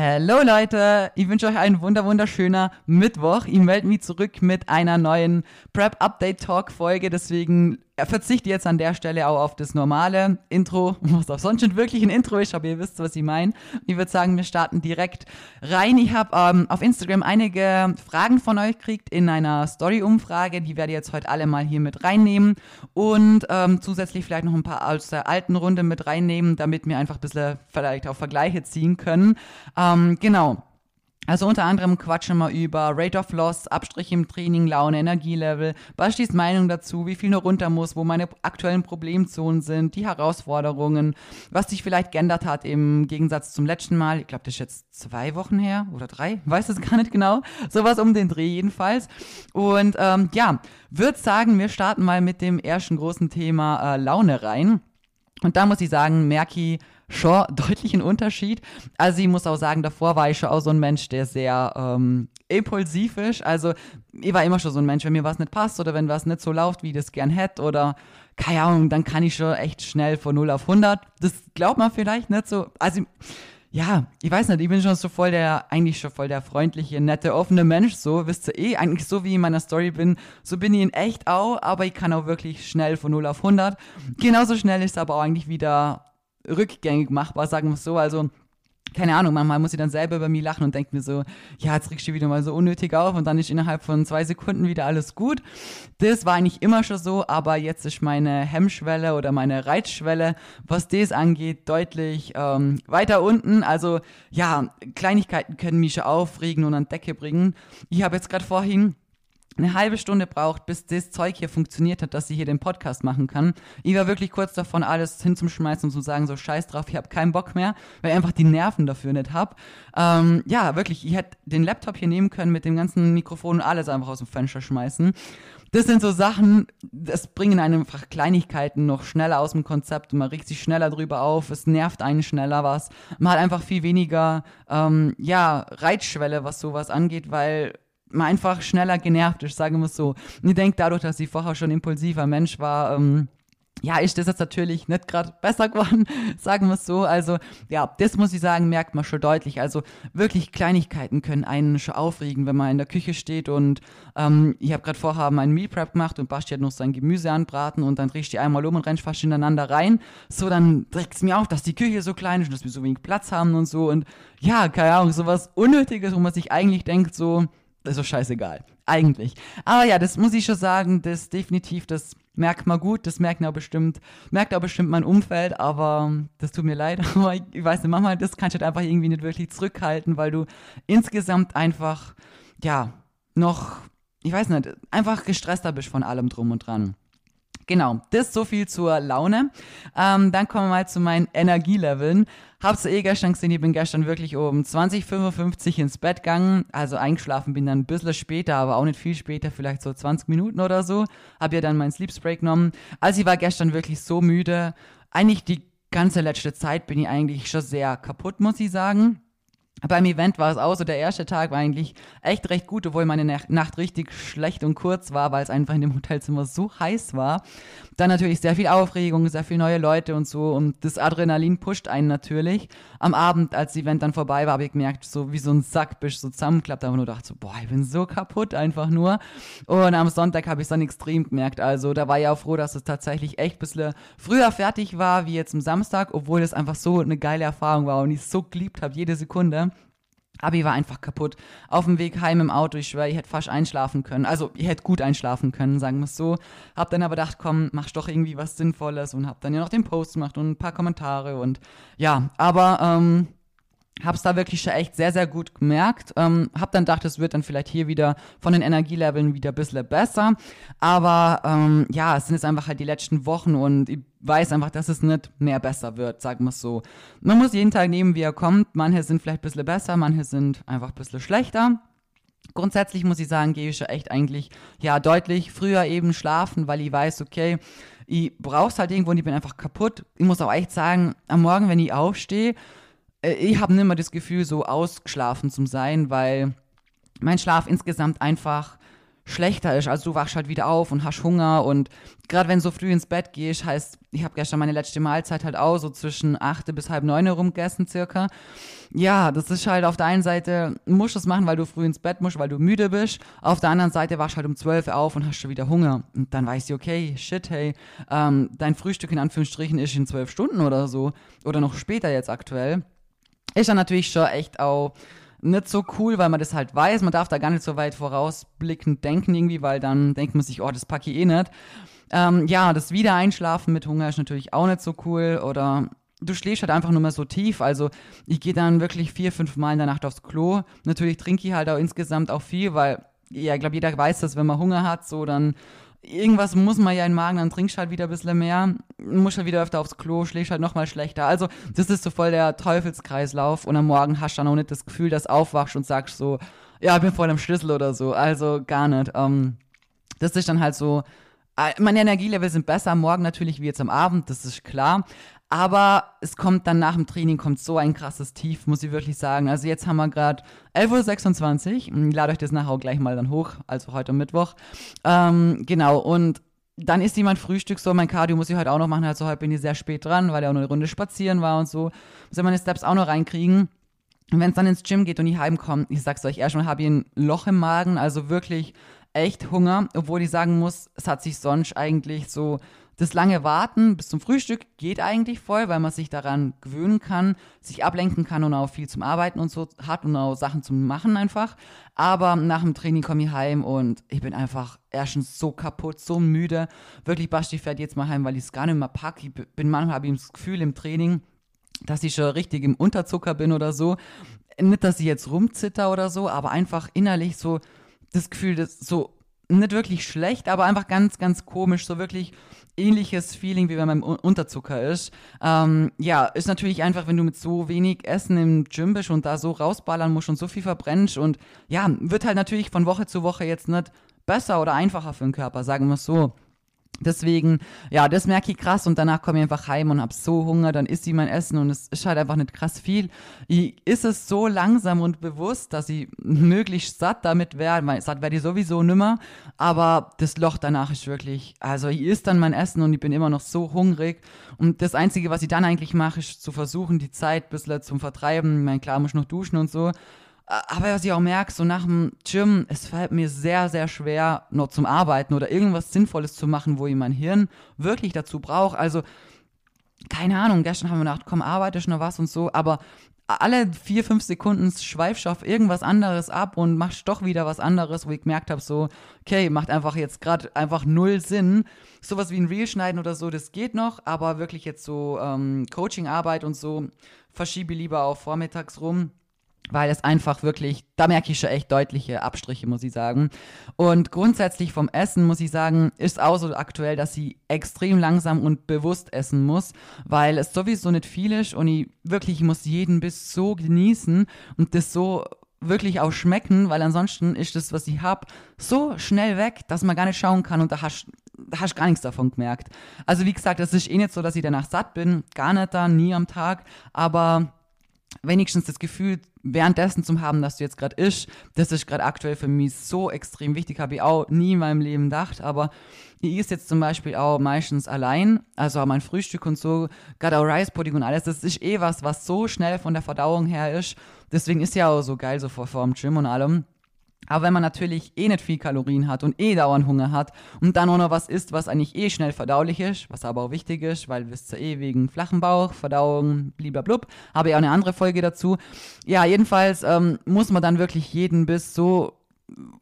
Hallo Leute, ich wünsche euch einen wunder wunderschöner Mittwoch. Ich melde mich zurück mit einer neuen Prep Update Talk Folge, deswegen verzichte jetzt an der Stelle auch auf das normale Intro, was auch sonst schon wirklich ein Intro ist, aber ihr wisst, was ich meine. Ich würde sagen, wir starten direkt rein. Ich habe ähm, auf Instagram einige Fragen von euch gekriegt in einer Story-Umfrage, die werde ich jetzt heute alle mal hier mit reinnehmen und ähm, zusätzlich vielleicht noch ein paar aus der alten Runde mit reinnehmen, damit wir einfach ein bisschen vielleicht auch Vergleiche ziehen können. Ähm, genau. Also unter anderem quatschen wir über Rate of Loss, Abstriche im Training, Laune, Energielevel, Bastis Meinung dazu, wie viel noch runter muss, wo meine aktuellen Problemzonen sind, die Herausforderungen, was sich vielleicht geändert hat im Gegensatz zum letzten Mal. Ich glaube, das ist jetzt zwei Wochen her oder drei, weiß es gar nicht genau. Sowas um den Dreh jedenfalls. Und ähm, ja, würde sagen, wir starten mal mit dem ersten großen Thema äh, Laune rein. Und da muss ich sagen, Merki schon deutlichen Unterschied. Also ich muss auch sagen, davor war ich schon auch so ein Mensch, der sehr ähm, impulsiv ist. Also ich war immer schon so ein Mensch, wenn mir was nicht passt oder wenn was nicht so läuft, wie ich das gern hätte oder keine Ahnung, dann kann ich schon echt schnell von 0 auf 100. Das glaubt man vielleicht nicht so. Also ja, ich weiß nicht, ich bin schon so voll der, eigentlich schon voll der freundliche, nette, offene Mensch, so, wisst ihr eh, eigentlich so wie ich in meiner Story bin, so bin ich in echt auch, aber ich kann auch wirklich schnell von 0 auf 100. Genauso schnell ist aber auch eigentlich wieder rückgängig machbar, sagen wir es so. Also keine Ahnung, manchmal muss ich dann selber über mich lachen und denke mir so, ja, jetzt regst du wieder mal so unnötig auf und dann ist innerhalb von zwei Sekunden wieder alles gut. Das war eigentlich immer schon so, aber jetzt ist meine Hemmschwelle oder meine Reizschwelle, was das angeht, deutlich ähm, weiter unten. Also ja, Kleinigkeiten können mich schon aufregen und an Decke bringen. Ich habe jetzt gerade vorhin eine halbe Stunde braucht, bis das Zeug hier funktioniert hat, dass sie hier den Podcast machen kann. Ich war wirklich kurz davon, alles hinzuschmeißen und zu sagen, so scheiß drauf, ich habe keinen Bock mehr, weil ich einfach die Nerven dafür nicht hab. Ähm, ja, wirklich, ich hätte den Laptop hier nehmen können mit dem ganzen Mikrofon und alles einfach aus dem Fenster schmeißen. Das sind so Sachen, das bringen einem einfach Kleinigkeiten noch schneller aus dem Konzept man regt sich schneller drüber auf, es nervt einen schneller was. Man hat einfach viel weniger, ähm, ja, Reitschwelle, was sowas angeht, weil einfach schneller genervt ist, sagen wir es so. Und ich denke, dadurch, dass ich vorher schon impulsiver Mensch war, ähm, ja, ist das jetzt natürlich nicht gerade besser geworden, sagen wir es so. Also, ja, das muss ich sagen, merkt man schon deutlich. Also, wirklich Kleinigkeiten können einen schon aufregen, wenn man in der Küche steht und ähm, ich habe gerade vorher meinen Meal Prep gemacht und Basti hat noch sein Gemüse anbraten und dann du die einmal um und rennst fast ineinander rein. So, dann trägt es mir auf, dass die Küche so klein ist und dass wir so wenig Platz haben und so. Und ja, keine Ahnung, sowas Unnötiges, wo man sich eigentlich denkt, so, ist doch scheißegal. Eigentlich. Aber ja, das muss ich schon sagen, das definitiv, das merkt man gut, das merkt auch bestimmt, merkt auch bestimmt mein Umfeld, aber das tut mir leid. Aber ich, ich weiß nicht, manchmal, das kannst du halt einfach irgendwie nicht wirklich zurückhalten, weil du insgesamt einfach, ja, noch, ich weiß nicht, einfach gestresster bist von allem drum und dran. Genau, das so viel zur Laune. Ähm, dann kommen wir mal zu meinen Energieleveln. Hab's eh gestern gesehen, ich bin gestern wirklich um 20.55 ins Bett gegangen. Also eingeschlafen bin dann ein bisschen später, aber auch nicht viel später, vielleicht so 20 Minuten oder so. Hab ja dann meinen Sleep Spray genommen. Also ich war gestern wirklich so müde. Eigentlich die ganze letzte Zeit bin ich eigentlich schon sehr kaputt, muss ich sagen. Beim Event war es auch so, der erste Tag war eigentlich echt recht gut, obwohl meine Nacht richtig schlecht und kurz war, weil es einfach in dem Hotelzimmer so heiß war. Dann natürlich sehr viel Aufregung, sehr viele neue Leute und so und das Adrenalin pusht einen natürlich. Am Abend, als das Event dann vorbei war, habe ich gemerkt, so wie so ein Sack bist so zusammenklappt, aber nur gedacht so, boah, ich bin so kaputt einfach nur. Und am Sonntag habe ich es dann extrem gemerkt. Also da war ich auch froh, dass es tatsächlich echt ein bisschen früher fertig war, wie jetzt am Samstag, obwohl es einfach so eine geile Erfahrung war und ich so geliebt habe, jede Sekunde. Abi war einfach kaputt. Auf dem Weg heim im Auto, ich schwöre, ich hätte fast einschlafen können. Also, ich hätte gut einschlafen können, sagen wir es so. Hab dann aber gedacht, komm, mach doch irgendwie was Sinnvolles und hab dann ja noch den Post gemacht und ein paar Kommentare und ja, aber ähm, hab's da wirklich schon echt sehr, sehr gut gemerkt. Ähm, hab dann gedacht, es wird dann vielleicht hier wieder von den Energieleveln wieder ein bisschen besser. Aber ähm, ja, es sind jetzt einfach halt die letzten Wochen und ich weiß einfach, dass es nicht mehr besser wird, sagen wir so. Man muss jeden Tag nehmen, wie er kommt. Manche sind vielleicht ein bisschen besser, manche sind einfach ein bisschen schlechter. Grundsätzlich muss ich sagen, gehe ich schon echt eigentlich, ja, deutlich früher eben schlafen, weil ich weiß, okay, ich brauch's halt irgendwo und ich bin einfach kaputt. Ich muss auch echt sagen, am Morgen, wenn ich aufstehe, ich habe nicht mehr das Gefühl, so ausgeschlafen zu sein, weil mein Schlaf insgesamt einfach schlechter ist. Also du wachst halt wieder auf und hast Hunger und gerade wenn du so früh ins Bett gehst, heißt, ich habe gestern meine letzte Mahlzeit halt auch so zwischen 8 bis halb 9 rum gegessen circa. Ja, das ist halt auf der einen Seite, musst du es machen, weil du früh ins Bett musst, weil du müde bist. Auf der anderen Seite wachst du halt um 12 auf und hast schon wieder Hunger. Und dann weißt du, okay, shit, hey, ähm, dein Frühstück in Anführungsstrichen ist in 12 Stunden oder so. Oder noch später jetzt aktuell. Ist dann natürlich schon echt auch nicht so cool, weil man das halt weiß. Man darf da gar nicht so weit vorausblickend denken irgendwie, weil dann denkt man sich, oh, das packe ich eh nicht. Ähm, ja, das Wiedereinschlafen mit Hunger ist natürlich auch nicht so cool oder du schläfst halt einfach nur mehr so tief. Also ich gehe dann wirklich vier, fünf Mal in der Nacht aufs Klo. Natürlich trinke ich halt auch insgesamt auch viel, weil ja, ich glaube, jeder weiß, dass wenn man Hunger hat, so dann irgendwas muss man ja in den Magen, dann trinkst halt wieder ein bisschen mehr, musst halt wieder öfter aufs Klo, schläfst halt nochmal schlechter. Also, das ist so voll der Teufelskreislauf und am Morgen hast du dann auch nicht das Gefühl, dass aufwachst und sagst so, ja, ich bin voll am Schlüssel oder so. Also, gar nicht. Ähm, das ist dann halt so, äh, meine Energielevel sind besser am Morgen natürlich wie jetzt am Abend, das ist klar. Aber es kommt dann nach dem Training kommt so ein krasses Tief, muss ich wirklich sagen. Also jetzt haben wir gerade 11.26 Uhr. Ich lade euch das nachher auch gleich mal dann hoch, also heute Mittwoch. Ähm, genau, und dann ist jemand Frühstück so, mein Cardio muss ich heute auch noch machen, also heute bin ich sehr spät dran, weil er auch noch eine Runde spazieren war und so. Muss ich meine Steps auch noch reinkriegen. Und wenn es dann ins Gym geht und ich heimkomme, ich sag's euch, erstmal habe ich ein Loch im Magen, also wirklich echt Hunger, obwohl ich sagen muss, es hat sich sonst eigentlich so das lange Warten bis zum Frühstück geht eigentlich voll, weil man sich daran gewöhnen kann, sich ablenken kann und auch viel zum Arbeiten und so hat und auch Sachen zum Machen einfach. Aber nach dem Training komme ich heim und ich bin einfach erstens so kaputt, so müde. Wirklich, Basti fährt jetzt mal heim, weil ich es gar nicht mehr packe. Ich bin manchmal, habe ich das Gefühl im Training, dass ich schon richtig im Unterzucker bin oder so. Nicht, dass ich jetzt rumzitter oder so, aber einfach innerlich so das Gefühl, dass so nicht wirklich schlecht, aber einfach ganz, ganz komisch, so wirklich ähnliches Feeling, wie wenn man im Unterzucker ist. Ähm, ja, ist natürlich einfach, wenn du mit so wenig Essen im Gym bist und da so rausballern musst und so viel verbrennst und ja, wird halt natürlich von Woche zu Woche jetzt nicht besser oder einfacher für den Körper, sagen wir es so. Deswegen, ja, das merke ich krass und danach komme ich einfach heim und habe so Hunger, dann isst sie mein Essen und es ist halt einfach nicht krass viel. Ich ist es so langsam und bewusst, dass ich möglichst satt damit wäre, weil satt werde ich sowieso nimmer, aber das Loch danach ist wirklich, also ich isst dann mein Essen und ich bin immer noch so hungrig und das Einzige, was ich dann eigentlich mache, ist zu versuchen, die Zeit ein bisschen zum Vertreiben, ich meine, klar, muss ich noch duschen und so, aber was ich auch merke, so nach dem Gym, es fällt mir sehr, sehr schwer, noch zum Arbeiten oder irgendwas Sinnvolles zu machen, wo ich mein Hirn wirklich dazu brauche. Also, keine Ahnung, gestern haben wir gedacht, komm, arbeite ich noch was und so, aber alle vier, fünf Sekunden schweifst du auf irgendwas anderes ab und machst doch wieder was anderes, wo ich gemerkt habe, so, okay, macht einfach jetzt gerade einfach null Sinn. Sowas wie ein Reel schneiden oder so, das geht noch, aber wirklich jetzt so ähm, Coaching-Arbeit und so verschiebe lieber auf vormittags rum weil es einfach wirklich, da merke ich schon echt deutliche Abstriche, muss ich sagen. Und grundsätzlich vom Essen, muss ich sagen, ist auch so aktuell, dass sie extrem langsam und bewusst essen muss, weil es sowieso nicht viel ist und ich wirklich, ich muss jeden Biss so genießen und das so wirklich auch schmecken, weil ansonsten ist das, was ich habe, so schnell weg, dass man gar nicht schauen kann und da hast da hast gar nichts davon gemerkt. Also wie gesagt, es ist eh nicht so, dass ich danach satt bin, gar nicht da, nie am Tag, aber wenigstens das Gefühl währenddessen zu haben, dass du jetzt gerade isch, das ist gerade aktuell für mich so extrem wichtig, habe ich auch nie in meinem Leben gedacht, aber ich ist jetzt zum Beispiel auch meistens allein, also auch mein Frühstück und so, gerade auch Rice Pudding und alles, das ist eh was, was so schnell von der Verdauung her ist, deswegen ist ja auch so geil so vor, vor dem Gym und allem. Aber wenn man natürlich eh nicht viel Kalorien hat und eh dauernd Hunger hat und dann auch noch was isst, was eigentlich eh schnell verdaulich ist, was aber auch wichtig ist, weil wisst ihr eh wegen flachen Bauch, Verdauung, bliblablub, habe ich auch eine andere Folge dazu. Ja, jedenfalls ähm, muss man dann wirklich jeden Biss so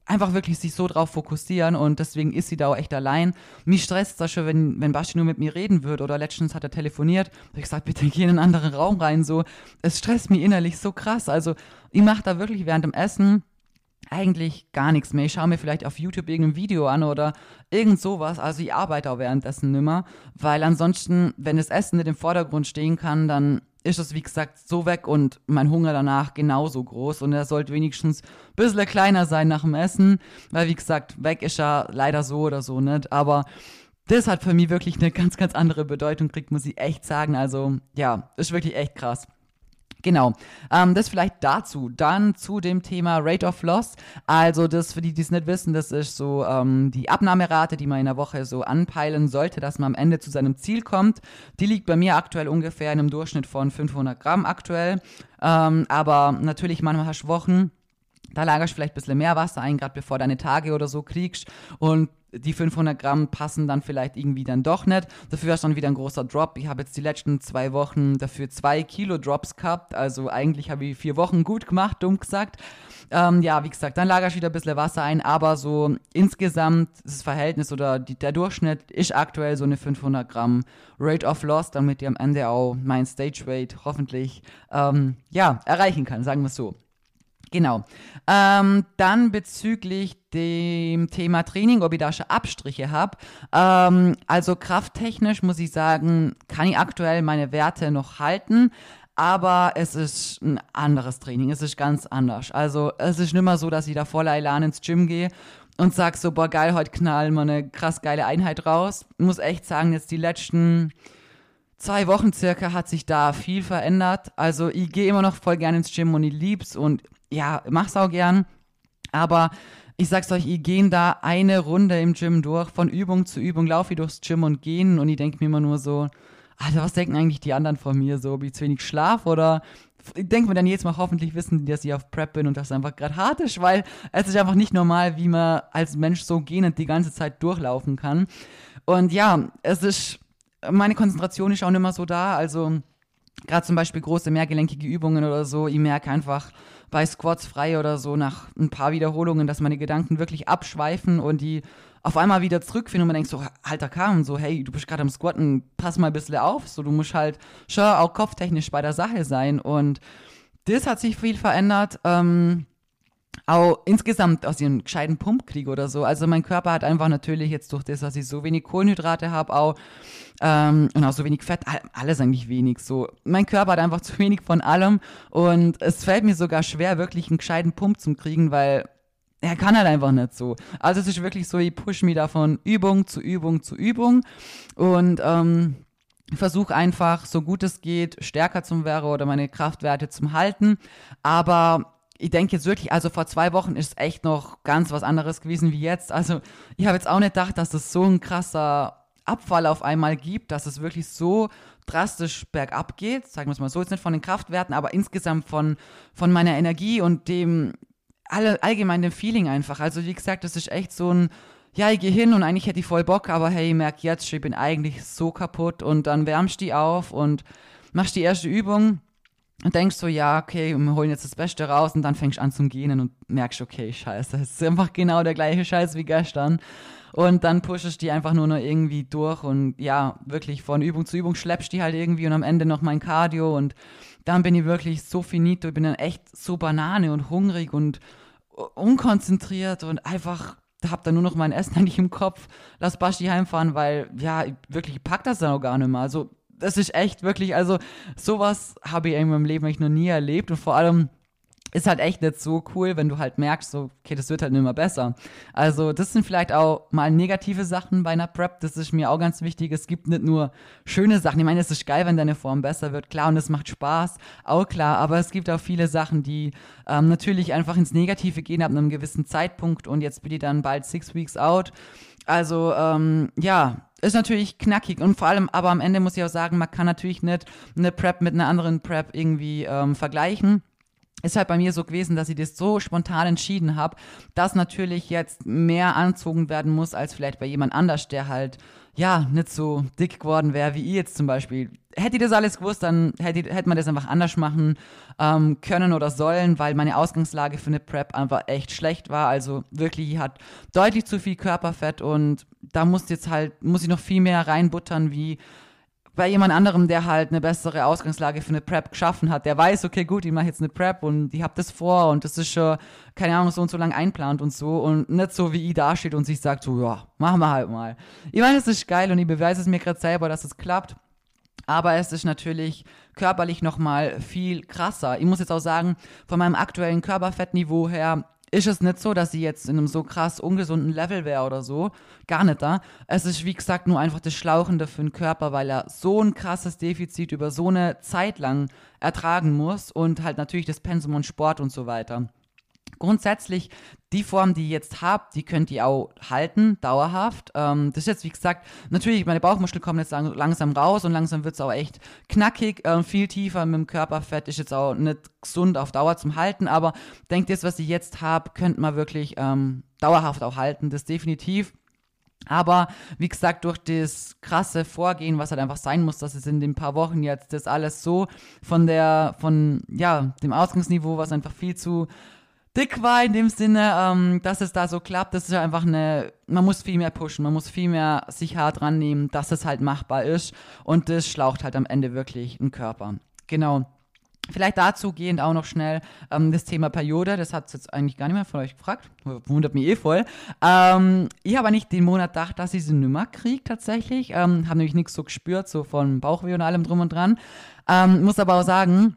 einfach wirklich sich so drauf fokussieren und deswegen ist sie da auch echt allein. Mich stresst das schon, wenn, wenn Basti nur mit mir reden würde oder letztens hat er telefoniert, habe ich gesagt, bitte geh in einen anderen Raum rein, so. Es stresst mich innerlich so krass, also ich mache da wirklich während dem Essen eigentlich gar nichts mehr. Ich schaue mir vielleicht auf YouTube irgendein Video an oder irgend sowas. Also ich arbeite auch währenddessen nimmer, weil ansonsten, wenn das Essen nicht im Vordergrund stehen kann, dann ist es, wie gesagt, so weg und mein Hunger danach genauso groß und er sollte wenigstens ein bisschen kleiner sein nach dem Essen, weil, wie gesagt, weg ist er leider so oder so nicht, aber das hat für mich wirklich eine ganz, ganz andere Bedeutung kriegt, muss ich echt sagen. Also, ja, ist wirklich echt krass. Genau, ähm, das vielleicht dazu. Dann zu dem Thema Rate of Loss. Also das, für die, die es nicht wissen, das ist so ähm, die Abnahmerate, die man in der Woche so anpeilen sollte, dass man am Ende zu seinem Ziel kommt. Die liegt bei mir aktuell ungefähr in einem Durchschnitt von 500 Gramm aktuell. Ähm, aber natürlich manchmal hast du Wochen, da lagerst du vielleicht ein bisschen mehr Wasser ein, gerade bevor deine Tage oder so kriegst. Und die 500 Gramm passen dann vielleicht irgendwie dann doch nicht. Dafür ist dann wieder ein großer Drop. Ich habe jetzt die letzten zwei Wochen dafür zwei Kilo Drops gehabt. Also eigentlich habe ich vier Wochen gut gemacht, dumm gesagt. Ähm, ja, wie gesagt, dann lagere ich wieder ein bisschen Wasser ein, aber so insgesamt das Verhältnis oder die, der Durchschnitt ist aktuell so eine 500 Gramm Rate of Loss, damit ich am Ende auch mein Stage Weight hoffentlich ähm, ja, erreichen kann, sagen wir es so. Genau. Ähm, dann bezüglich dem Thema Training, ob ich da schon Abstriche habe. Ähm, also krafttechnisch muss ich sagen, kann ich aktuell meine Werte noch halten. Aber es ist ein anderes Training. Es ist ganz anders. Also es ist nicht mehr so, dass ich da voller Elan ins Gym gehe und sag so, boah, geil, heute knallen wir eine krass geile Einheit raus. Ich muss echt sagen, jetzt die letzten zwei Wochen circa hat sich da viel verändert. Also ich gehe immer noch voll gerne ins Gym und ich lieb's und ja, mach's auch gern. Aber ich sag's euch, ich gehe da eine Runde im Gym durch, von Übung zu Übung, laufe ich durchs Gym und gehen und ich denke mir immer nur so, Alter, was denken eigentlich die anderen von mir so, ob ich zu wenig schlaf oder ich denke mir dann jetzt Mal hoffentlich wissen, dass ich auf Prep bin und das einfach gerade hart ist, weil es ist einfach nicht normal, wie man als Mensch so gehend die ganze Zeit durchlaufen kann. Und ja, es ist, meine Konzentration ist auch nicht mehr so da, also gerade zum Beispiel große mehrgelenkige Übungen oder so, ich merke einfach, bei Squats frei oder so nach ein paar Wiederholungen, dass meine Gedanken wirklich abschweifen und die auf einmal wieder zurückfinden und man denkt so, alter Kam, so, hey, du bist gerade am Squatten, pass mal ein bisschen auf, so, du musst halt schon auch kopftechnisch bei der Sache sein. Und das hat sich viel verändert, ähm, auch insgesamt aus ihrem gescheiten Pumpkrieg oder so. Also mein Körper hat einfach natürlich jetzt durch das, dass ich so wenig Kohlenhydrate habe, auch ähm, und auch so wenig Fett, alles eigentlich wenig. So, mein Körper hat einfach zu wenig von allem und es fällt mir sogar schwer, wirklich einen gescheiten Pump zu kriegen, weil er kann halt einfach nicht so. Also es ist wirklich so, ich push mich da von Übung zu Übung zu Übung und ähm, versuche einfach, so gut es geht, stärker zum wäre oder meine Kraftwerte zum halten. Aber ich denke jetzt wirklich, also vor zwei Wochen ist es echt noch ganz was anderes gewesen wie jetzt. Also ich habe jetzt auch nicht gedacht, dass das so ein krasser Abfall auf einmal gibt, dass es wirklich so drastisch bergab geht, sagen wir es mal so, jetzt nicht von den Kraftwerten, aber insgesamt von, von meiner Energie und dem alle, allgemein Feeling einfach. Also wie gesagt, das ist echt so ein, ja, ich gehe hin und eigentlich hätte ich voll Bock, aber hey, ich merke jetzt, ich bin eigentlich so kaputt und dann wärmst du die auf und machst die erste Übung und denkst so, ja, okay, wir holen jetzt das Beste raus und dann fängst du an zum Gehen und merkst, okay, scheiße, es ist einfach genau der gleiche Scheiß wie gestern. Und dann pushst die einfach nur noch irgendwie durch und ja, wirklich von Übung zu Übung schleppst die halt irgendwie und am Ende noch mein Cardio und dann bin ich wirklich so finito, ich bin dann echt so Banane und hungrig und unkonzentriert und einfach hab dann nur noch mein Essen eigentlich im Kopf, lass Basti heimfahren, weil ja, wirklich packt das dann auch gar nicht mehr. Also das ist echt wirklich, also sowas habe ich in meinem Leben eigentlich noch nie erlebt und vor allem ist halt echt nicht so cool, wenn du halt merkst, so, okay, das wird halt immer besser. Also, das sind vielleicht auch mal negative Sachen bei einer Prep. Das ist mir auch ganz wichtig. Es gibt nicht nur schöne Sachen. Ich meine, es ist geil, wenn deine Form besser wird. Klar, und es macht Spaß. Auch klar. Aber es gibt auch viele Sachen, die ähm, natürlich einfach ins Negative gehen ab einem gewissen Zeitpunkt. Und jetzt bin ich dann bald six weeks out. Also, ähm, ja, ist natürlich knackig und vor allem, aber am Ende muss ich auch sagen, man kann natürlich nicht eine Prep mit einer anderen Prep irgendwie ähm, vergleichen ist halt bei mir so gewesen, dass ich das so spontan entschieden habe, dass natürlich jetzt mehr anzogen werden muss als vielleicht bei jemand anders, der halt ja nicht so dick geworden wäre wie ich jetzt zum Beispiel. Hätte ich das alles gewusst, dann hätte, hätte man das einfach anders machen ähm, können oder sollen, weil meine Ausgangslage für eine Prep einfach echt schlecht war. Also wirklich hat deutlich zu viel Körperfett und da muss jetzt halt muss ich noch viel mehr reinbuttern wie bei jemand anderem, der halt eine bessere Ausgangslage für eine Prep geschaffen hat, der weiß, okay, gut, ich mache jetzt eine Prep und ich habe das vor und das ist schon, keine Ahnung, so und so lang einplant und so und nicht so, wie ich da steht und sich sagt, so, ja, machen wir halt mal. Ich meine, es ist geil und ich beweise es mir gerade selber, dass es klappt. Aber es ist natürlich körperlich nochmal viel krasser. Ich muss jetzt auch sagen, von meinem aktuellen Körperfettniveau her ist es nicht so, dass sie jetzt in einem so krass ungesunden Level wäre oder so. Gar nicht da. Es ist, wie gesagt, nur einfach das Schlauchende für den Körper, weil er so ein krasses Defizit über so eine Zeit lang ertragen muss und halt natürlich das Pensum und Sport und so weiter. Grundsätzlich, die Form, die ihr jetzt habt, die könnt ihr auch halten, dauerhaft. Ähm, das ist jetzt, wie gesagt, natürlich, meine Bauchmuskeln kommen jetzt langsam raus und langsam wird es auch echt knackig, äh, viel tiefer mit dem Körperfett, ist jetzt auch nicht gesund auf Dauer zum Halten, aber denkt jetzt, was ihr jetzt habt, könnt man wirklich ähm, dauerhaft auch halten, das definitiv. Aber wie gesagt, durch das krasse Vorgehen, was halt einfach sein muss, dass es in den paar Wochen jetzt das alles so von der, von ja, dem Ausgangsniveau, was einfach viel zu dick war in dem Sinne, ähm, dass es da so klappt. Das ist ja einfach eine, man muss viel mehr pushen, man muss viel mehr sich hart rannehmen, dass es halt machbar ist. Und das schlaucht halt am Ende wirklich einen Körper. Genau. Vielleicht dazu gehend auch noch schnell ähm, das Thema Periode. Das hat jetzt eigentlich gar nicht mehr von euch gefragt. Wundert mich eh voll. Ähm, ich habe nicht den Monat gedacht, dass ich sie nimmer kriege tatsächlich. Ähm, habe nämlich nichts so gespürt, so von Bauchweh und allem drum und dran. Ähm, muss aber auch sagen,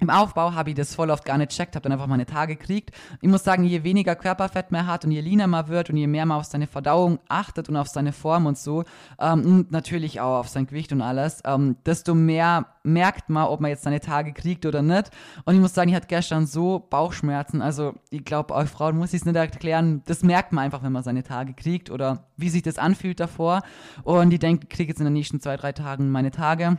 im Aufbau habe ich das voll oft gar nicht checkt, habe dann einfach meine Tage gekriegt. Ich muss sagen, je weniger Körperfett man hat und je leaner man wird und je mehr man auf seine Verdauung achtet und auf seine Form und so, ähm, und natürlich auch auf sein Gewicht und alles, ähm, desto mehr merkt man, ob man jetzt seine Tage kriegt oder nicht. Und ich muss sagen, ich hatte gestern so Bauchschmerzen. Also ich glaube, euch Frauen muss ich es nicht erklären. Das merkt man einfach, wenn man seine Tage kriegt oder wie sich das anfühlt davor. Und ich denke, ich kriege jetzt in den nächsten zwei, drei Tagen meine Tage.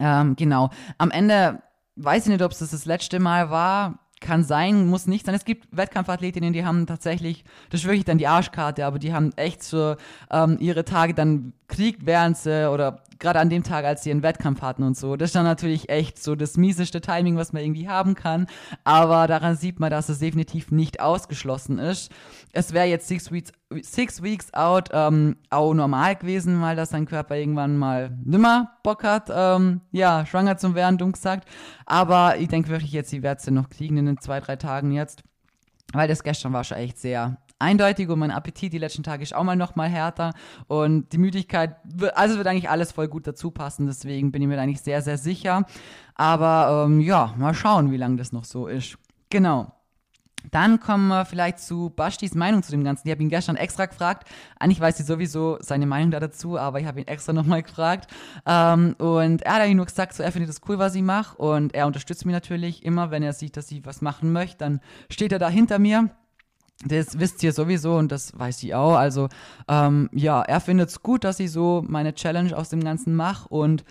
Ähm, genau. Am Ende weiß ich nicht, ob es das, das letzte Mal war. Kann sein, muss nicht sein. Es gibt Wettkampfathletinnen, die haben tatsächlich, das ist wirklich dann die Arschkarte, aber die haben echt so ähm, ihre Tage dann kriegt, während sie oder gerade an dem Tag, als sie einen Wettkampf hatten und so. Das ist dann natürlich echt so das mieseste Timing, was man irgendwie haben kann. Aber daran sieht man, dass es definitiv nicht ausgeschlossen ist. Es wäre jetzt six weeks, six weeks out ähm, auch normal gewesen, weil dass sein Körper irgendwann mal nimmer Bock hat, ähm, ja, schwanger zu werden, dumm gesagt. Aber ich denke wirklich jetzt, sie wird sie noch kriegen in den zwei, drei Tagen jetzt. Weil das gestern war schon echt sehr eindeutig und mein Appetit die letzten Tage ist auch mal noch mal härter und die Müdigkeit, also wird eigentlich alles voll gut dazu passen, deswegen bin ich mir eigentlich sehr, sehr sicher. Aber ähm, ja, mal schauen, wie lange das noch so ist. Genau. Dann kommen wir vielleicht zu Bashtis Meinung zu dem Ganzen. Ich habe ihn gestern extra gefragt. Eigentlich weiß sie sowieso seine Meinung da dazu, aber ich habe ihn extra nochmal gefragt. Ähm, und er hat eigentlich nur gesagt, so, er findet es cool, was ich mache. Und er unterstützt mich natürlich immer, wenn er sieht, dass ich was machen möchte. Dann steht er da hinter mir. Das wisst ihr sowieso und das weiß sie auch. Also, ähm, ja, er findet es gut, dass ich so meine Challenge aus dem Ganzen mache. Und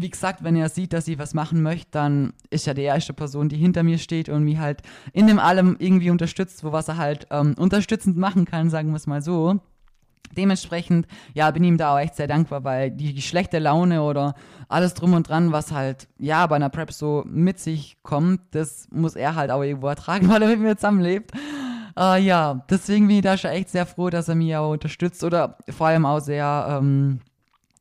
wie gesagt, wenn er sieht, dass ich was machen möchte, dann ist er die erste Person, die hinter mir steht und mich halt in dem allem irgendwie unterstützt, wo was er halt ähm, unterstützend machen kann, sagen wir es mal so. Dementsprechend, ja, bin ihm da auch echt sehr dankbar, weil die, die, schlechte Laune oder alles drum und dran, was halt, ja, bei einer Prep so mit sich kommt, das muss er halt auch irgendwo ertragen, weil er mit mir zusammenlebt. Äh, ja, deswegen bin ich da schon echt sehr froh, dass er mich auch unterstützt oder vor allem auch sehr, ähm,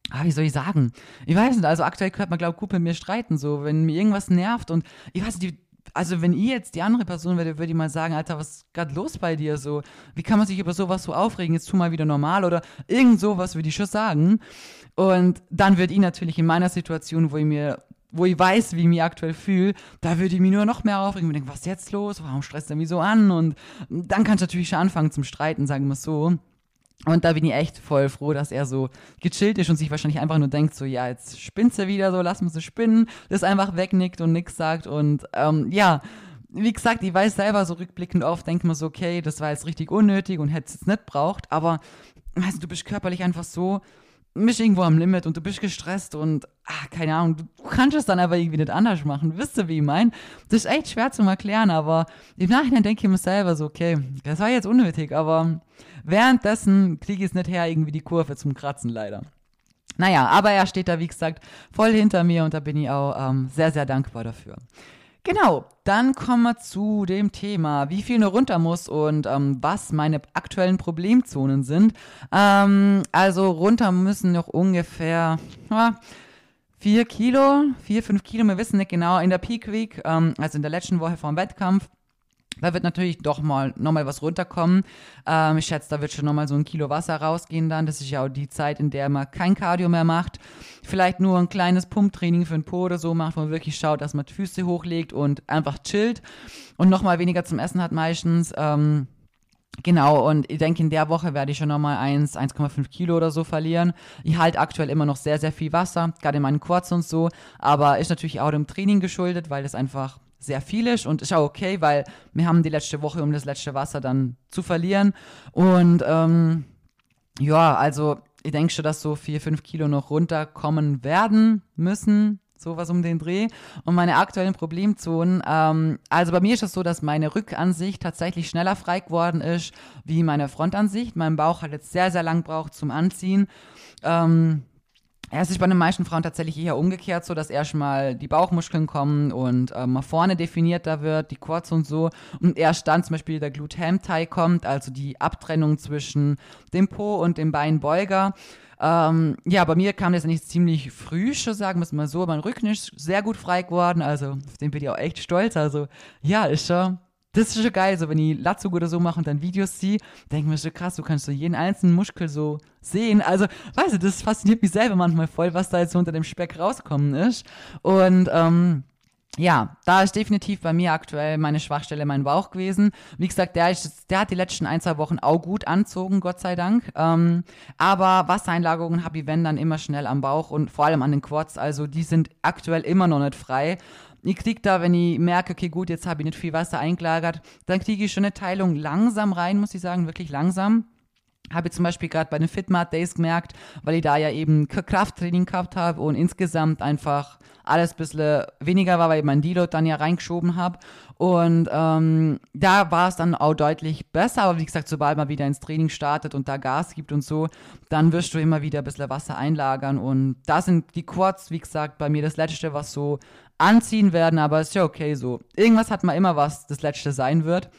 ah, wie soll ich sagen? Ich weiß nicht, also aktuell könnte man, glaube ich, gut mit mir streiten, so, wenn mir irgendwas nervt und ich weiß nicht, die, also wenn ihr jetzt die andere Person wäre, würde ich mal sagen, Alter, was ist gerade los bei dir so? Wie kann man sich über sowas so aufregen? Jetzt tu mal wieder normal oder irgend sowas würde ich schon sagen. Und dann würde ich natürlich in meiner Situation, wo ich mir wo ich weiß, wie ich mich aktuell fühle, da würde ich mich nur noch mehr aufregen und denken, was ist jetzt los? Warum stresst er mich so an? Und dann kannst du natürlich schon anfangen zum Streiten, sagen wir es so. Und da bin ich echt voll froh, dass er so gechillt ist und sich wahrscheinlich einfach nur denkt, so, ja, jetzt spinnt sie wieder so, lass uns sie spinnen, das einfach wegnickt und nichts sagt. Und ähm, ja, wie gesagt, ich weiß selber so rückblickend oft, denke mir so, okay, das war jetzt richtig unnötig und hätte es jetzt nicht braucht, aber weißt du, du bist körperlich einfach so bist irgendwo am Limit und du bist gestresst und, ach, keine Ahnung, du kannst es dann aber irgendwie nicht anders machen. Wisst ihr, wie ich meine? Das ist echt schwer zu erklären, aber im Nachhinein denke ich mir selber so, okay, das war jetzt unnötig, aber währenddessen kriege ich es nicht her, irgendwie die Kurve zum Kratzen, leider. Naja, aber er steht da, wie gesagt, voll hinter mir und da bin ich auch ähm, sehr, sehr dankbar dafür. Genau, dann kommen wir zu dem Thema, wie viel nur runter muss und ähm, was meine aktuellen Problemzonen sind. Ähm, also runter müssen noch ungefähr ja, 4 Kilo, 4, 5 Kilo, wir wissen nicht genau, in der Peak Week, ähm, also in der letzten Woche vor dem Wettkampf, Da wird natürlich doch mal nochmal was runterkommen. Ähm, ich schätze, da wird schon nochmal so ein Kilo Wasser rausgehen dann. Das ist ja auch die Zeit, in der man kein Cardio mehr macht. Vielleicht nur ein kleines Pumptraining für den Po oder so macht, wo man wirklich schaut, dass man die Füße hochlegt und einfach chillt und nochmal weniger zum Essen hat meistens. Ähm, Genau, und ich denke, in der Woche werde ich schon nochmal 1, 1,5 Kilo oder so verlieren. Ich halte aktuell immer noch sehr, sehr viel Wasser, gerade in meinen Quads und so, aber ist natürlich auch dem Training geschuldet, weil das einfach sehr viel ist und ist auch okay, weil wir haben die letzte Woche, um das letzte Wasser dann zu verlieren. Und ähm, ja, also ich denke schon, dass so 4, 5 Kilo noch runterkommen werden müssen. Sowas um den Dreh. Und meine aktuellen Problemzonen, ähm, also bei mir ist es so, dass meine Rückansicht tatsächlich schneller frei geworden ist, wie meine Frontansicht. Mein Bauch hat jetzt sehr, sehr lang braucht zum Anziehen. Ähm, es ist bei den meisten Frauen tatsächlich eher umgekehrt so, dass erstmal die Bauchmuskeln kommen und äh, mal vorne definierter wird, die Quads und so. Und erst dann zum Beispiel der Glute-Ham-Tie kommt, also die Abtrennung zwischen dem Po und dem Beinbeuger. Ähm, ja, bei mir kam das eigentlich ziemlich früh, schon sagen wir mal so. Mein Rücken ist sehr gut frei geworden, also auf den bin ich auch echt stolz. Also ja, ist schon das ist schon geil, so wenn ich Latzug oder so mache und dann Videos denke ich mir schon krass, du kannst so jeden einzelnen Muskel so sehen. Also, weißt du, das fasziniert mich selber manchmal voll, was da jetzt so unter dem Speck rauskommen ist. Und ähm, ja, da ist definitiv bei mir aktuell meine Schwachstelle mein Bauch gewesen. Wie gesagt, der, ist, der hat die letzten ein, zwei Wochen auch gut anzogen, Gott sei Dank. Ähm, aber Wassereinlagerungen habe ich, wenn, dann immer schnell am Bauch und vor allem an den Quads. Also die sind aktuell immer noch nicht frei ich kriege da, wenn ich merke, okay, gut, jetzt habe ich nicht viel Wasser eingelagert, dann kriege ich schon eine Teilung langsam rein, muss ich sagen, wirklich langsam. Habe ich zum Beispiel gerade bei den Fitmart Days gemerkt, weil ich da ja eben Krafttraining gehabt habe und insgesamt einfach alles ein bisschen weniger war, weil ich meinen Deload dann ja reingeschoben habe. Und ähm, da war es dann auch deutlich besser. Aber wie gesagt, sobald man wieder ins Training startet und da Gas gibt und so, dann wirst du immer wieder ein bisschen Wasser einlagern. Und da sind die Quads, wie gesagt, bei mir das letzte, was so anziehen werden. Aber ist ja okay so. Irgendwas hat man immer, was das letzte sein wird.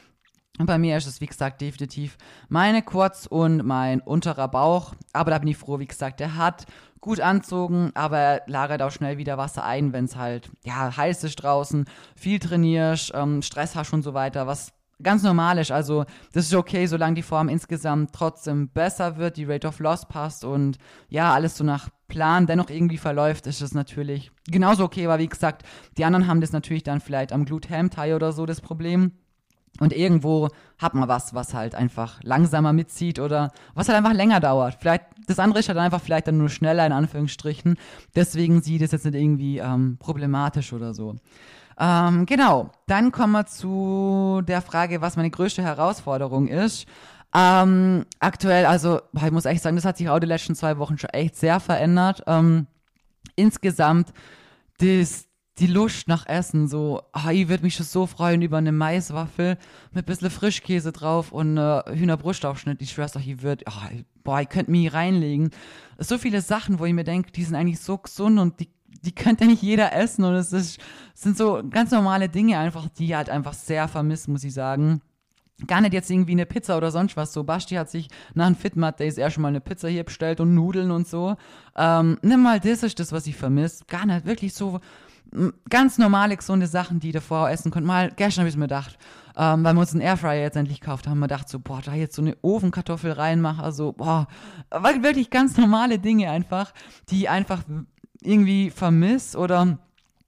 Bei mir ist es, wie gesagt, definitiv meine Quads und mein unterer Bauch. Aber da bin ich froh, wie gesagt, der hat gut anzogen, aber er lagert auch schnell wieder Wasser ein, wenn es halt ja, heiß ist draußen, viel trainierst, ähm, Stress hast und so weiter, was ganz normal ist. Also das ist okay, solange die Form insgesamt trotzdem besser wird, die Rate of Loss passt und ja, alles so nach Plan dennoch irgendwie verläuft, ist das natürlich genauso okay. Aber wie gesagt, die anderen haben das natürlich dann vielleicht am Glute-Ham-Tie oder so das Problem. Und irgendwo hat man was, was halt einfach langsamer mitzieht oder was halt einfach länger dauert. Vielleicht, das andere ist halt einfach vielleicht dann nur schneller in Anführungsstrichen. Deswegen sieht es jetzt nicht irgendwie ähm, problematisch oder so. Ähm, genau, dann kommen wir zu der Frage, was meine größte Herausforderung ist. Ähm, aktuell, also ich muss echt sagen, das hat sich auch die letzten zwei Wochen schon echt sehr verändert. Ähm, insgesamt, das, die Lust nach Essen, so, ah, ich würde mich schon so freuen über eine Maiswaffel mit ein bisschen Frischkäse drauf und äh, Hühnerbrustaufschnitt. Ich schwör's doch, ich würde, ah, boah, ich könnte mich reinlegen. So viele Sachen, wo ich mir denke, die sind eigentlich so gesund und die, die könnte nicht jeder essen und es ist, sind so ganz normale Dinge einfach, die halt einfach sehr vermisst, muss ich sagen gar nicht jetzt irgendwie eine Pizza oder sonst was. So, Basti hat sich nach einem Fitmat Days erst mal eine Pizza hier bestellt und Nudeln und so. Ähm, nimm mal, das ist das, was ich vermisse. Gar nicht, wirklich so ganz normale, gesunde Sachen, die ihr davor essen könnt. Mal, gestern habe ich mir gedacht, ähm, weil wir uns einen Airfryer jetzt endlich gekauft haben, wir gedacht so, boah, da jetzt so eine Ofenkartoffel reinmache, also, boah, wirklich ganz normale Dinge einfach, die einfach irgendwie vermisst oder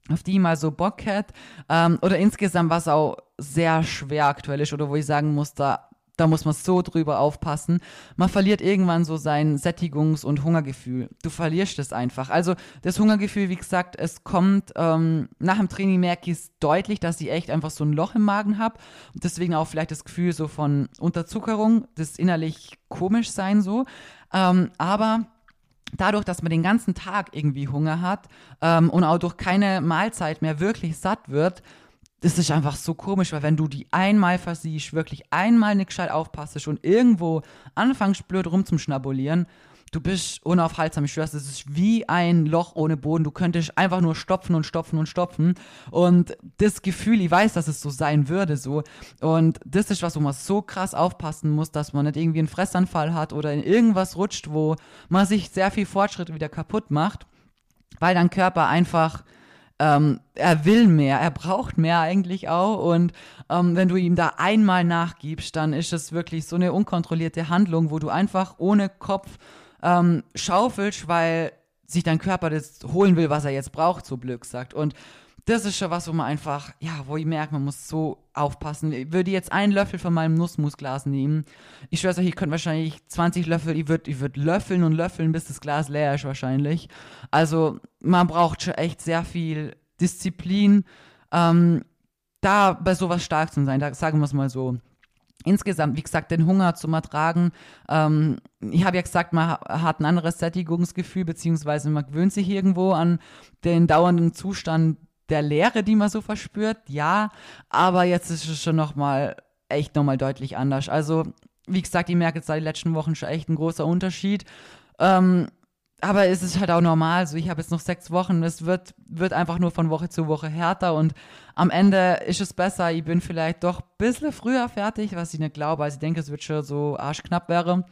auf die mal so Bock hat. Ähm, oder insgesamt was auch sehr schwer aktuell ist oder wo ich sagen muss, da da muss man so drüber aufpassen. Man verliert irgendwann so sein Sättigungs- und Hungergefühl. Du verlierst es einfach. Also das Hungergefühl, wie gesagt, es kommt ähm, nach dem Training merke ich es deutlich, dass ich echt einfach so ein Loch im Magen habe. Deswegen auch vielleicht das Gefühl so von Unterzuckerung, das innerlich komisch sein so. Ähm, aber dadurch, dass man den ganzen Tag irgendwie Hunger hat ähm, und auch durch keine Mahlzeit mehr wirklich satt wird, das ist einfach so komisch, weil wenn du die einmal versiehst, wirklich einmal nicht gescheit aufpasst und irgendwo anfängst blöd rumzuschnabulieren, du bist unaufhaltsam. Ich schwör's, das ist wie ein Loch ohne Boden. Du könntest einfach nur stopfen und stopfen und stopfen. Und das Gefühl, ich weiß, dass es so sein würde, so. Und das ist was, wo man so krass aufpassen muss, dass man nicht irgendwie einen Fressanfall hat oder in irgendwas rutscht, wo man sich sehr viel Fortschritt wieder kaputt macht, weil dein Körper einfach ähm, er will mehr, er braucht mehr eigentlich auch. Und ähm, wenn du ihm da einmal nachgibst, dann ist es wirklich so eine unkontrollierte Handlung, wo du einfach ohne Kopf ähm, schaufelst, weil sich dein Körper das holen will, was er jetzt braucht, so blöd sagt. Und das ist schon was, wo man einfach, ja, wo ich merke, man muss so aufpassen. Ich würde jetzt einen Löffel von meinem Nussmusglas nehmen. Ich schwöre euch, ich könnte wahrscheinlich 20 Löffel, ich würde ich würd löffeln und löffeln, bis das Glas leer ist wahrscheinlich. Also man braucht schon echt sehr viel Disziplin, ähm, da bei sowas stark zu sein, da sagen wir es mal so insgesamt, wie gesagt, den Hunger zu ertragen. Ähm, ich habe ja gesagt, man hat ein anderes Sättigungsgefühl, beziehungsweise man gewöhnt sich irgendwo an den dauernden Zustand der Leere, die man so verspürt, ja, aber jetzt ist es schon nochmal echt nochmal deutlich anders. Also, wie gesagt, ich merke jetzt seit den letzten Wochen schon echt ein großer Unterschied. Ähm, aber es ist halt auch normal. So, ich habe jetzt noch sechs Wochen. Es wird, wird einfach nur von Woche zu Woche härter und am Ende ist es besser. Ich bin vielleicht doch ein bisschen früher fertig, was ich nicht glaube. Also ich denke, es wird schon so arschknapp wäre.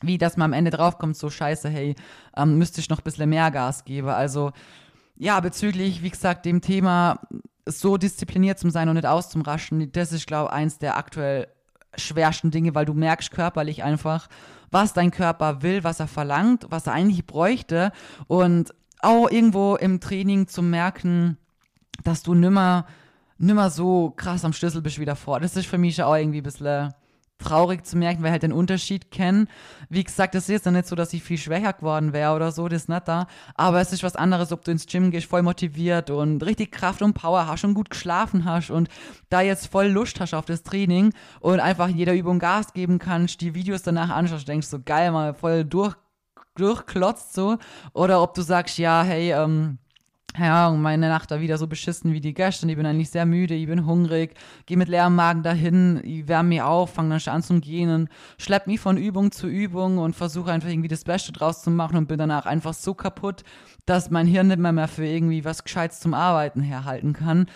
Wie dass man am Ende draufkommt, so scheiße, hey, ähm, müsste ich noch ein bisschen mehr Gas geben. Also, ja, bezüglich, wie gesagt, dem Thema, so diszipliniert zu sein und nicht auszumraschen, das ist, glaube ich, eins der aktuell schwersten Dinge, weil du merkst körperlich einfach, was dein Körper will, was er verlangt, was er eigentlich bräuchte und auch irgendwo im Training zu merken, dass du nimmer, nimmer so krass am Schlüssel bist wie davor. Das ist für mich auch irgendwie ein bisschen traurig zu merken, weil halt den Unterschied kennen. Wie gesagt, es ist jetzt nicht so, dass ich viel schwächer geworden wäre oder so, das ist nicht da. Aber es ist was anderes, ob du ins Gym gehst, voll motiviert und richtig Kraft und Power hast und gut geschlafen hast und da jetzt voll Lust hast auf das Training und einfach in jeder Übung Gas geben kannst, die Videos danach anschaust, denkst so geil, mal voll durch, durchklotzt so. Oder ob du sagst, ja, hey, ähm, ja, meine Nacht da wieder so beschissen wie die gestern. Ich bin eigentlich sehr müde, ich bin hungrig, gehe mit leerem Magen dahin, ich wärme mich auf, fange dann schon an zum Gehen, schlepp mich von Übung zu Übung und versuche einfach irgendwie das Beste draus zu machen und bin danach einfach so kaputt, dass mein Hirn nicht mehr, mehr für irgendwie was Gescheites zum Arbeiten herhalten kann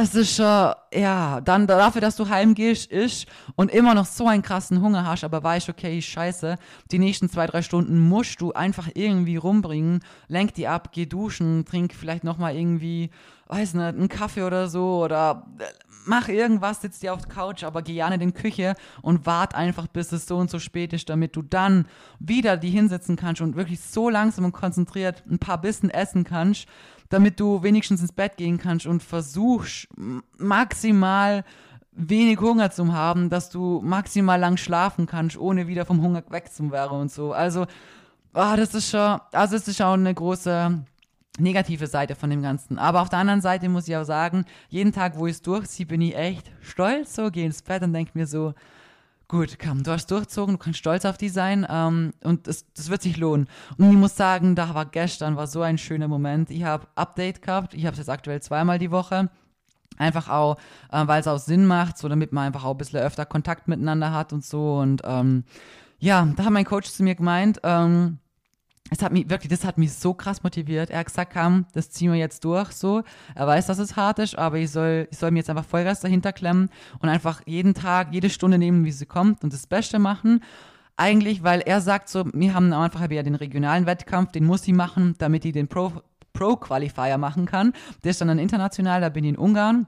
es ist schon, ja, dann dafür, dass du heimgehst, isch und immer noch so einen krassen Hunger hast, aber weißt, okay, scheiße, die nächsten zwei, drei Stunden musst du einfach irgendwie rumbringen, lenk die ab, geh duschen, trink vielleicht nochmal irgendwie, weiß nicht, einen Kaffee oder so oder äh, mach irgendwas, sitz dir auf der Couch, aber geh ja in die Küche und wart einfach, bis es so und so spät ist, damit du dann wieder die hinsetzen kannst und wirklich so langsam und konzentriert ein paar Bissen essen kannst, damit du wenigstens ins Bett gehen kannst und versuchst maximal wenig Hunger zu haben, dass du maximal lang schlafen kannst, ohne wieder vom Hunger weg zu werden und so. Also, oh, das ist schon, also es ist schon eine große negative Seite von dem Ganzen. Aber auf der anderen Seite muss ich auch sagen, jeden Tag, wo ich es durchziehe, bin ich echt stolz, so, gehe ins Bett und denke mir so, gut, komm, du hast durchzogen, du kannst stolz auf dich sein ähm, und das, das wird sich lohnen. Und ich muss sagen, da war gestern war so ein schöner Moment. Ich habe Update gehabt, ich habe es jetzt aktuell zweimal die Woche. Einfach auch, äh, weil es auch Sinn macht, so damit man einfach auch ein bisschen öfter Kontakt miteinander hat und so. Und ähm, ja, da hat mein Coach zu mir gemeint, ähm, es hat mich wirklich, das hat mich so krass motiviert. Er hat gesagt, komm, das ziehen wir jetzt durch, so. Er weiß, dass es hart ist, aber ich soll, ich soll mir jetzt einfach Vollgas dahinter klemmen und einfach jeden Tag, jede Stunde nehmen, wie sie kommt und das Beste machen. Eigentlich, weil er sagt so, wir haben Anfang ja den regionalen Wettkampf, den muss ich machen, damit ich den Pro, Pro-Qualifier machen kann. Der ist dann international, da bin ich in Ungarn.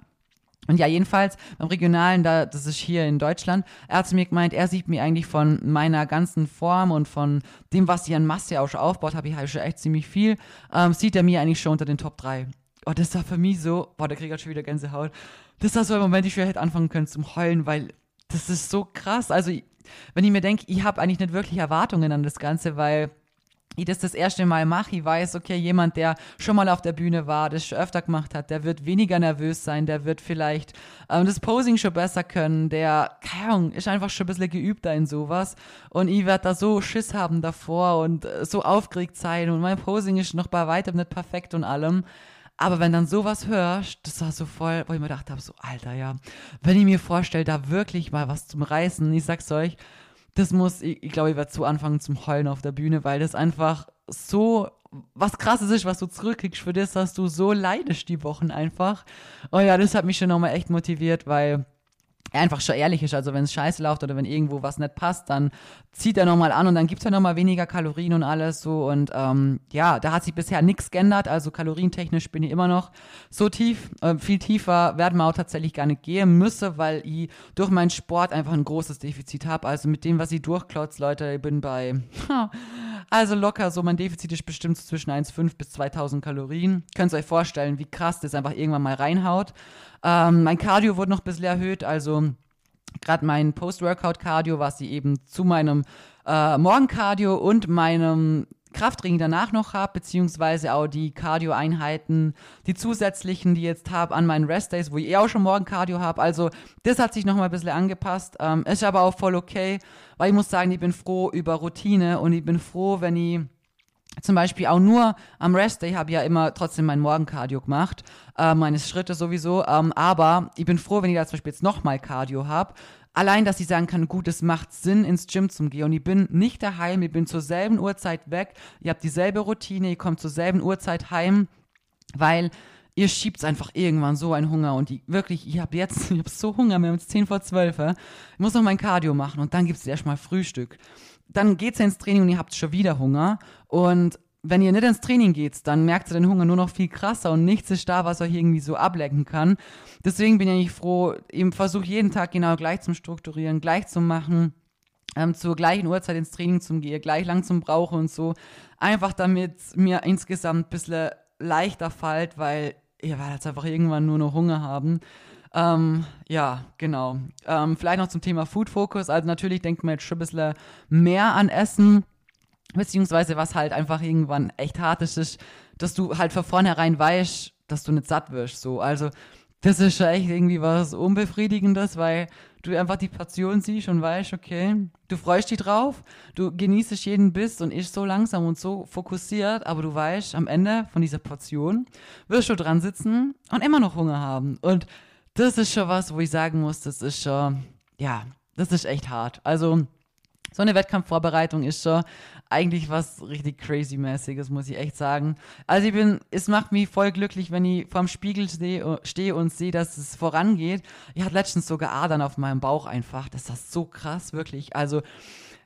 Und ja, jedenfalls beim Regionalen, da, das ist hier in Deutschland, er hat zu mir gemeint, er sieht mir eigentlich von meiner ganzen Form und von dem, was ich an Masse auch schon aufbaut, habe ich halt schon echt ziemlich viel, ähm, sieht er mir eigentlich schon unter den Top 3. Oh, das war für mich so, boah, der kriegt schon wieder Gänsehaut. Das war so ein Moment, ich hätte anfangen können zum Heulen, weil das ist so krass. Also, wenn ich mir denke, ich habe eigentlich nicht wirklich Erwartungen an das Ganze, weil ich das das erste Mal mache, ich weiß, okay, jemand, der schon mal auf der Bühne war, das schon öfter gemacht hat, der wird weniger nervös sein, der wird vielleicht ähm, das Posing schon besser können, der, keine Ahnung, ist einfach schon ein bisschen geübter in sowas. Und ich werde da so Schiss haben davor und äh, so aufgeregt sein und mein Posing ist noch bei weitem nicht perfekt und allem. Aber wenn dann sowas hörst, das war so voll, wo ich mir gedacht habe, so, Alter, ja, wenn ich mir vorstelle, da wirklich mal was zum Reißen, ich sag's euch, das muss, ich, ich glaube, ich werde zu anfangen zum Heulen auf der Bühne, weil das einfach so was krasses ist, was du zurückkriegst für das, dass du so leidest die Wochen einfach. Und ja, das hat mich schon nochmal echt motiviert, weil er einfach schon ehrlich ist. Also wenn es scheiße läuft oder wenn irgendwo was nicht passt, dann zieht er nochmal an und dann gibt es ja nochmal weniger Kalorien und alles so. Und ähm, ja, da hat sich bisher nichts geändert. Also kalorientechnisch bin ich immer noch so tief. Äh, viel tiefer werden wir auch tatsächlich gar nicht gehen müssen, weil ich durch meinen Sport einfach ein großes Defizit habe. Also mit dem, was ich durchklotze, Leute, ich bin bei... Also locker, so mein Defizit ist bestimmt zwischen 1,5 bis 2000 Kalorien. Könnt ihr euch vorstellen, wie krass das einfach irgendwann mal reinhaut. Ähm, mein Cardio wurde noch ein bisschen erhöht, also gerade mein Post-Workout-Cardio, was ich eben zu meinem äh, Morgencardio und meinem Krafttraining danach noch habe, beziehungsweise auch die Cardio-Einheiten, die zusätzlichen, die ich jetzt habe an meinen Rest-Days, wo ich eh auch schon morgen Cardio habe. Also das hat sich nochmal ein bisschen angepasst. Ähm, ist aber auch voll okay, weil ich muss sagen, ich bin froh über Routine und ich bin froh, wenn ich zum Beispiel auch nur am Rest-Day habe ich ja immer trotzdem mein Morgencardio gemacht, äh, meine Schritte sowieso, ähm, aber ich bin froh, wenn ich da zum Beispiel jetzt nochmal Cardio habe. Allein, dass ich sagen kann, gut, es macht Sinn, ins Gym zu gehen. Und ich bin nicht daheim, ich bin zur selben Uhrzeit weg, ihr habt dieselbe Routine, ihr kommt zur selben Uhrzeit heim, weil ihr schiebt einfach irgendwann so einen Hunger. Und die, wirklich, ich habe jetzt, ich habe so Hunger, wir haben jetzt 10 vor 12, ich muss noch mein Cardio machen. Und dann gibt es erstmal Frühstück dann geht ihr ins Training und ihr habt schon wieder Hunger. Und wenn ihr nicht ins Training geht, dann merkt ihr den Hunger nur noch viel krasser und nichts ist da, was euch irgendwie so ablenken kann. Deswegen bin ich froh, eben versuche jeden Tag genau gleich zu strukturieren, gleich zu machen, ähm, zur gleichen Uhrzeit ins Training zu gehen, gleich lang zum Brauchen und so. Einfach damit mir insgesamt ein bisschen leichter fällt, weil ihr werdet einfach irgendwann nur noch Hunger haben. Ähm, ja, genau. Ähm, vielleicht noch zum Thema Food Focus. Also natürlich denkt man jetzt schon ein bisschen mehr an Essen, beziehungsweise was halt einfach irgendwann echt hart ist, ist, dass du halt von vornherein weißt, dass du nicht satt wirst. So. Also das ist schon echt irgendwie was Unbefriedigendes, weil du einfach die Portion siehst und weißt, okay, du freust dich drauf, du genießt jeden Biss und isst so langsam und so fokussiert, aber du weißt, am Ende von dieser Portion wirst du dran sitzen und immer noch Hunger haben. Und das ist schon was, wo ich sagen muss, das ist schon, ja, das ist echt hart. Also, so eine Wettkampfvorbereitung ist schon eigentlich was richtig crazy-mäßiges, muss ich echt sagen. Also ich bin, es macht mich voll glücklich, wenn ich vorm Spiegel stehe steh und sehe, dass es vorangeht. Ich hatte letztens sogar Adern auf meinem Bauch einfach. Das ist so krass, wirklich. Also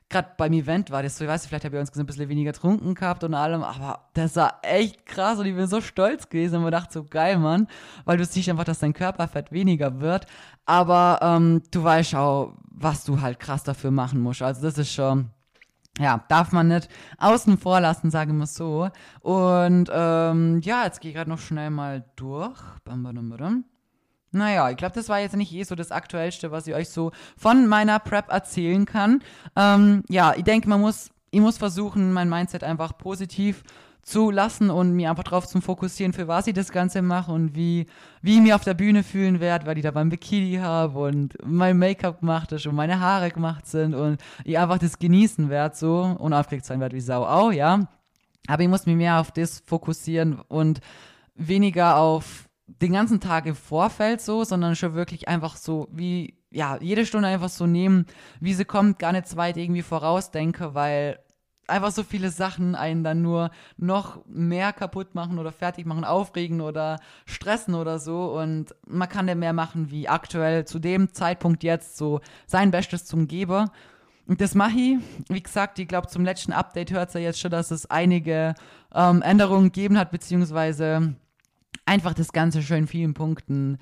gerade beim Event war das so, ich weiß nicht, vielleicht habe ich uns ein bisschen weniger getrunken gehabt und allem, aber das war echt krass und ich bin so stolz gewesen und mir dachte so, geil, Mann, weil du siehst einfach, dass dein Körperfett weniger wird, aber ähm, du weißt auch, was du halt krass dafür machen musst, also das ist schon, ja, darf man nicht außen vor lassen, sagen wir so. Und ähm, ja, jetzt gehe ich gerade noch schnell mal durch. Bam, bam, bam. Naja, ich glaube, das war jetzt nicht eh so das Aktuellste, was ich euch so von meiner Prep erzählen kann. Ähm, ja, ich denke, man muss, ich muss versuchen, mein Mindset einfach positiv zu lassen und mir einfach drauf zu fokussieren, für was ich das Ganze mache und wie, wie ich mich auf der Bühne fühlen werde, weil ich da beim Bikini habe und mein Make-up gemacht ist und meine Haare gemacht sind und ich einfach das genießen werde so und aufgeregt sein werde wie Sau auch, ja. Aber ich muss mich mehr auf das fokussieren und weniger auf den ganzen Tag im Vorfeld so, sondern schon wirklich einfach so wie, ja, jede Stunde einfach so nehmen, wie sie kommt, gar nicht weit irgendwie vorausdenke, weil einfach so viele Sachen einen dann nur noch mehr kaputt machen oder fertig machen, aufregen oder stressen oder so. Und man kann ja mehr machen, wie aktuell zu dem Zeitpunkt jetzt so sein Bestes zum Geber. Und das mache ich. Wie gesagt, ich glaube, zum letzten Update hört es ja jetzt schon, dass es einige ähm, Änderungen gegeben hat, beziehungsweise einfach das Ganze schön vielen Punkten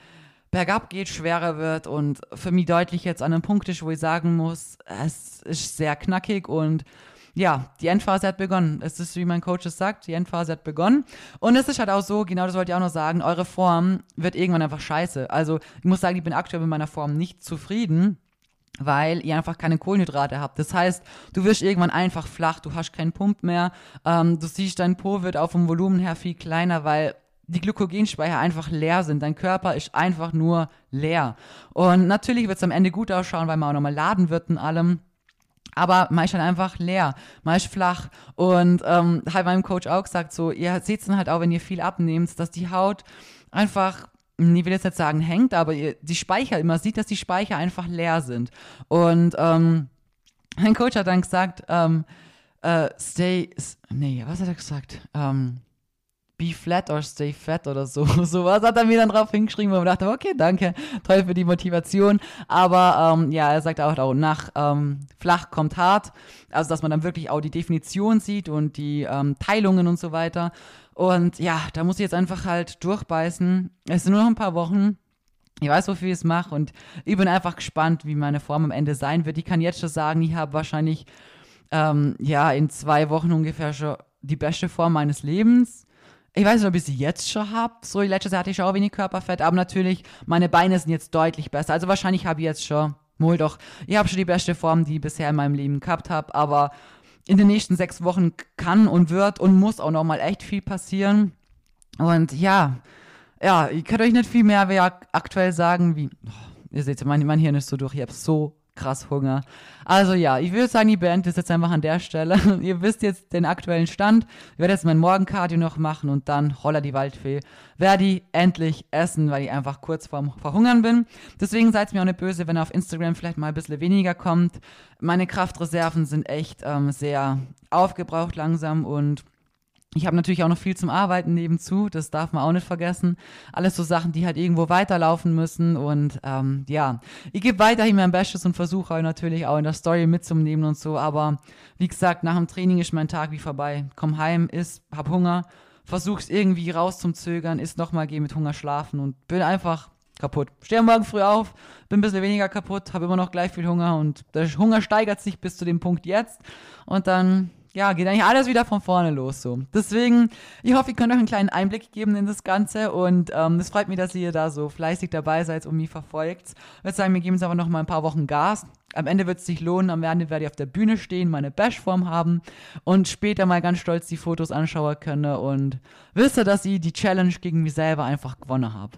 bergab geht, schwerer wird und für mich deutlich jetzt an einem Punkt ist, wo ich sagen muss, es ist sehr knackig und ja, die Endphase hat begonnen. Es ist, wie mein Coach es sagt, die Endphase hat begonnen. Und es ist halt auch so, genau das wollte ich auch noch sagen, eure Form wird irgendwann einfach scheiße. Also ich muss sagen, ich bin aktuell mit meiner Form nicht zufrieden weil ihr einfach keine Kohlenhydrate habt. Das heißt, du wirst irgendwann einfach flach, du hast keinen Pump mehr, ähm, du siehst, dein Po wird auch vom Volumen her viel kleiner, weil die Glykogenspeicher einfach leer sind. Dein Körper ist einfach nur leer. Und natürlich wird es am Ende gut ausschauen, weil man auch nochmal laden wird und allem. Aber man ist halt einfach leer, man ist flach. Und ähm, hat meinem Coach auch gesagt, so, ihr seht es dann halt auch, wenn ihr viel abnehmt, dass die Haut einfach ich will jetzt nicht sagen hängt, aber ihr, die Speicher, man sieht, dass die Speicher einfach leer sind. Und ähm, mein Coach hat dann gesagt, ähm, äh, stay, nee, was hat er gesagt? Ähm, be flat or stay fat oder so. So was hat er mir dann drauf hingeschrieben, wo ich dachte, okay, danke, toll für die Motivation. Aber ähm, ja, er sagt auch, auch nach ähm, flach kommt hart. Also, dass man dann wirklich auch die Definition sieht und die ähm, Teilungen und so weiter. Und ja, da muss ich jetzt einfach halt durchbeißen. Es sind nur noch ein paar Wochen. Ich weiß, wofür ich es mache und ich bin einfach gespannt, wie meine Form am Ende sein wird. Ich kann jetzt schon sagen, ich habe wahrscheinlich ähm, ja in zwei Wochen ungefähr schon die beste Form meines Lebens ich weiß nicht, ob ich sie jetzt schon habe. So, letztes Jahr hatte ich auch wenig Körperfett, aber natürlich, meine Beine sind jetzt deutlich besser. Also wahrscheinlich habe ich jetzt schon, wohl doch, ich habe schon die beste Form, die ich bisher in meinem Leben gehabt habe, aber in den nächsten sechs Wochen kann und wird und muss auch nochmal echt viel passieren. Und ja, ja, ich kann euch nicht viel mehr aktuell sagen, wie, oh, ihr seht, mein, mein Hirn ist so durch, ich habe so krass Hunger. Also ja, ich würde sagen, die Band ist jetzt einfach an der Stelle. Ihr wisst jetzt den aktuellen Stand. Ich werde jetzt mein Morgencardio noch machen und dann holla die Waldfee. Werde ich endlich essen, weil ich einfach kurz vorm Verhungern bin. Deswegen seid mir auch nicht böse, wenn auf Instagram vielleicht mal ein bisschen weniger kommt. Meine Kraftreserven sind echt ähm, sehr aufgebraucht langsam und ich habe natürlich auch noch viel zum Arbeiten nebenzu, das darf man auch nicht vergessen. Alles so Sachen, die halt irgendwo weiterlaufen müssen. Und ähm, ja, ich gebe weiterhin mein Bestes und versuche auch natürlich auch in der Story mitzunehmen und so. Aber wie gesagt, nach dem Training ist mein Tag wie vorbei. Komm heim, iss, hab Hunger, versuch's irgendwie raus zum Zögern, iss nochmal, geh mit Hunger schlafen und bin einfach kaputt. Stehe morgen früh auf, bin ein bisschen weniger kaputt, habe immer noch gleich viel Hunger und der Hunger steigert sich bis zu dem Punkt jetzt. Und dann ja, geht eigentlich alles wieder von vorne los so. Deswegen, ich hoffe, ihr könnt euch einen kleinen Einblick geben in das Ganze und ähm, es freut mich, dass ihr da so fleißig dabei seid und mich verfolgt. Ich würde sagen, wir geben es aber noch mal ein paar Wochen Gas. Am Ende wird es sich lohnen, am Ende werde ich auf der Bühne stehen, meine Bashform haben und später mal ganz stolz die Fotos anschauen können und wisst ihr, dass ich die Challenge gegen mich selber einfach gewonnen habe.